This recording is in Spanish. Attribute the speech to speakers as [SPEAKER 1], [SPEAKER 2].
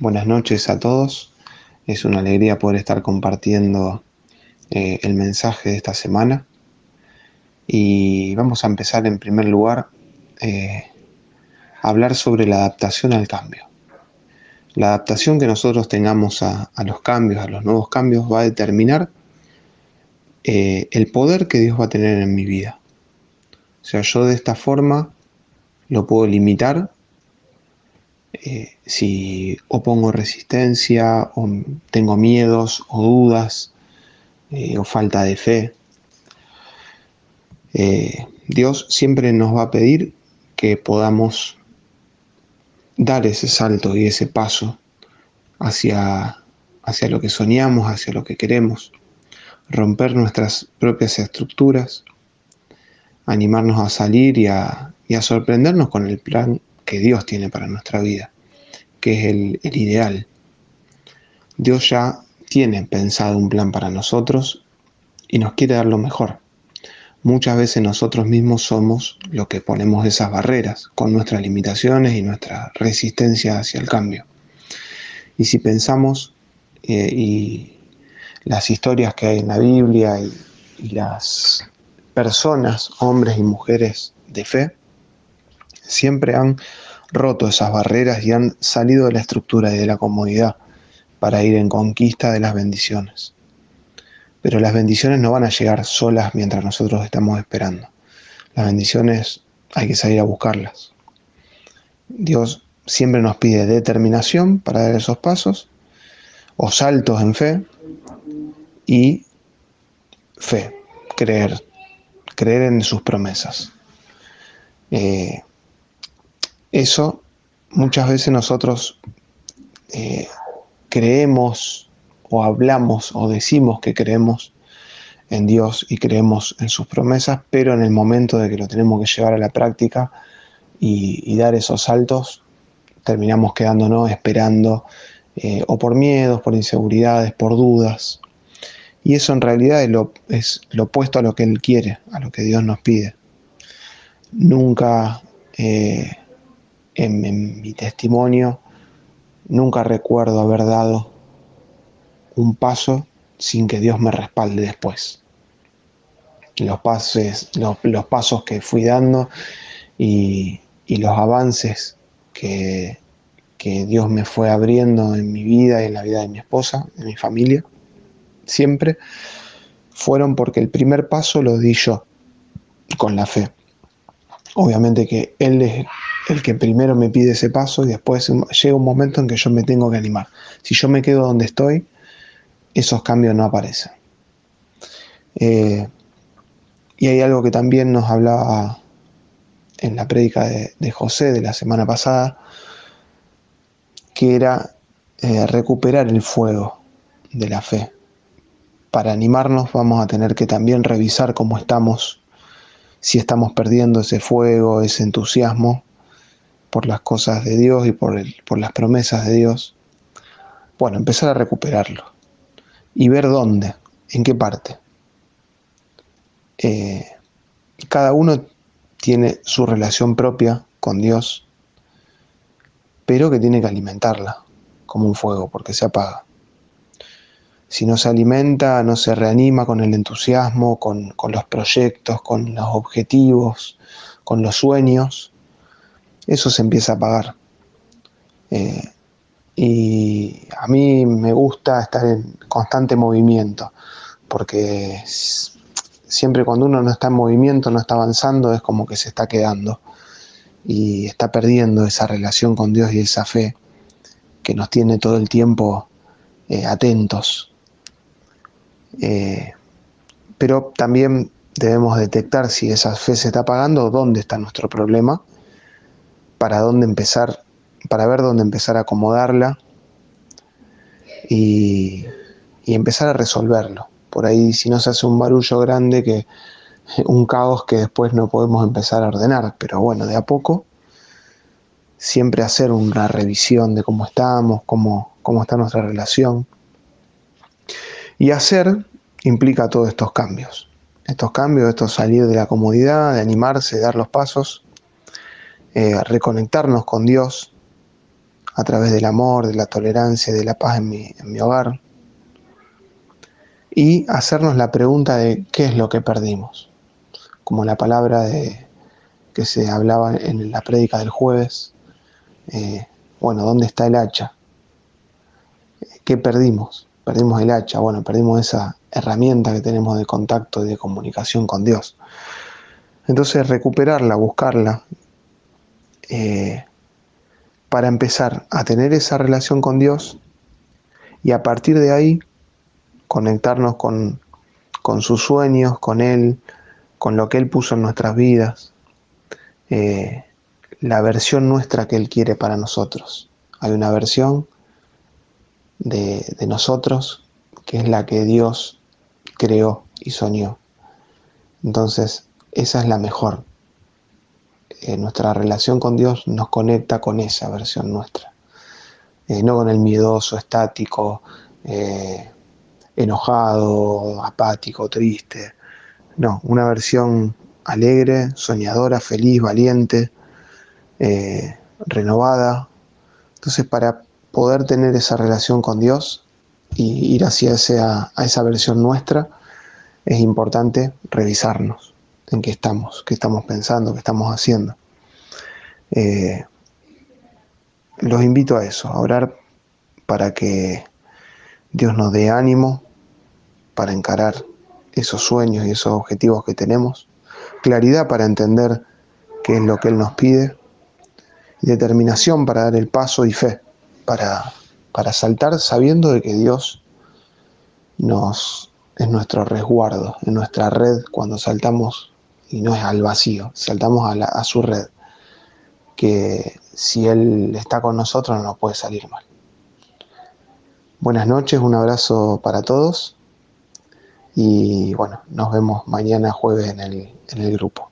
[SPEAKER 1] Buenas noches a todos. Es una alegría poder estar compartiendo eh, el mensaje de esta semana. Y vamos a empezar en primer lugar eh, a hablar sobre la adaptación al cambio. La adaptación que nosotros tengamos a, los cambios, a los nuevos cambios, va a determinar eh, el poder que Dios va a tener en mi vida. O sea, yo de esta forma lo puedo limitar eh, si opongo resistencia o tengo miedos o dudas eh, o falta de fe. Eh, Dios siempre nos va a pedir que podamos dar ese salto y ese paso hacia, hacia lo que soñamos, hacia lo que queremos, romper nuestras propias estructuras, animarnos a salir y a, y a sorprendernos con el plan que Dios tiene para nuestra vida, que es el, ideal. Dios ya tiene pensado un plan para nosotros y nos quiere dar lo mejor. Muchas veces nosotros mismos somos los que ponemos esas barreras con nuestras limitaciones y nuestra resistencia hacia el cambio. Y si pensamos eh, y las historias que hay en la Biblia y las personas, hombres y mujeres de fe, siempre han roto esas barreras y han salido de la estructura y de la comodidad para ir en conquista de las bendiciones. Pero las bendiciones no van a llegar solas mientras nosotros estamos esperando. Las bendiciones hay que salir a buscarlas. Dios siempre nos pide determinación para dar esos pasos, o saltos en fe, y fe, creer, creer en sus promesas. Eh, eso muchas veces nosotros eh, creemos o hablamos o decimos que creemos en Dios y creemos en sus promesas, pero en el momento de que lo tenemos que llevar a la práctica y, dar esos saltos, terminamos quedándonos esperando eh, o por miedos, por inseguridades, por dudas. Y eso en realidad es lo, es lo opuesto a lo que Él quiere, a lo que Dios nos pide. Nunca eh, en, mi testimonio, nunca recuerdo haber dado un paso sin que Dios me respalde después. Los, pases, los, pasos que fui dando y, los avances que, que, Dios me fue abriendo en mi vida y en la vida de mi esposa, de mi familia, siempre fueron porque el primer paso lo di yo con la fe. Obviamente que Él es el que primero me pide ese paso y después llega un momento en que yo me tengo que animar. Si yo me quedo donde estoy, esos cambios no aparecen. Eh, y hay algo que también nos hablaba en la prédica de, José de la semana pasada, que era eh, recuperar el fuego de la fe. Para animarnos vamos a tener que también revisar cómo estamos, si estamos perdiendo ese fuego, ese entusiasmo, por las cosas de Dios y por, el, por las promesas de Dios, bueno, empezar a recuperarlo y ver dónde, en qué parte. Eh, cada uno tiene su relación propia con Dios, pero que tiene que alimentarla como un fuego, porque se apaga. Si no se alimenta, no se reanima con el entusiasmo, con, con los proyectos, con los objetivos, con los sueños, eso se empieza a apagar. Eh, y a mí me gusta estar en constante movimiento, porque siempre cuando uno no está en movimiento, no está avanzando, es como que se está quedando y está perdiendo esa relación con Dios y esa fe que nos tiene todo el tiempo eh, atentos. Eh, pero también debemos detectar si esa fe se está apagando, dónde está nuestro problema para dónde empezar, para ver dónde empezar a acomodarla y, empezar a resolverlo. Por ahí si no se hace un barullo grande que un caos que después no podemos empezar a ordenar, pero bueno, de a poco siempre hacer una revisión de cómo estamos, cómo, cómo está nuestra relación. Y hacer implica todos estos cambios. Estos cambios, esto salir de la comodidad, de animarse, dar los pasos eh, reconectarnos con Dios, a través del amor, de la tolerancia, de la paz en mi, en mi hogar. Y hacernos la pregunta de qué es lo que perdimos. Como la palabra de, que se hablaba en la prédica del jueves. Eh, bueno, ¿dónde está el hacha? ¿Qué perdimos? Perdimos el hacha, bueno, perdimos esa herramienta que tenemos de contacto y de comunicación con Dios. Entonces recuperarla, buscarla, eh, para empezar a tener esa relación con Dios y a partir de ahí conectarnos con, sus sueños, con Él, con lo que Él puso en nuestras vidas, eh, la versión nuestra que Él quiere para nosotros. Hay una versión de, de nosotros que es la que Dios creó y soñó. Entonces, esa es la mejor. Eh, nuestra relación con Dios nos conecta con esa versión nuestra, eh, no con el miedoso, estático, eh, enojado, apático, triste. No, una versión alegre, soñadora, feliz, valiente, renovada. Entonces, para poder tener esa relación con Dios y ir hacia esa, a esa versión nuestra, es importante revisarnos en qué estamos, qué estamos pensando, qué estamos haciendo. Eh, los invito a eso, a orar para que Dios nos dé ánimo para encarar esos sueños y esos objetivos que tenemos, claridad para entender qué es lo que Él nos pide, determinación para dar el paso y fe para, para saltar sabiendo de que Dios nos es nuestro resguardo, en nuestra red cuando saltamos y no es al vacío, saltamos a, su red, que si Él está con nosotros no puede salir mal. Buenas noches, un abrazo para todos y bueno, nos vemos mañana jueves en el, en el grupo.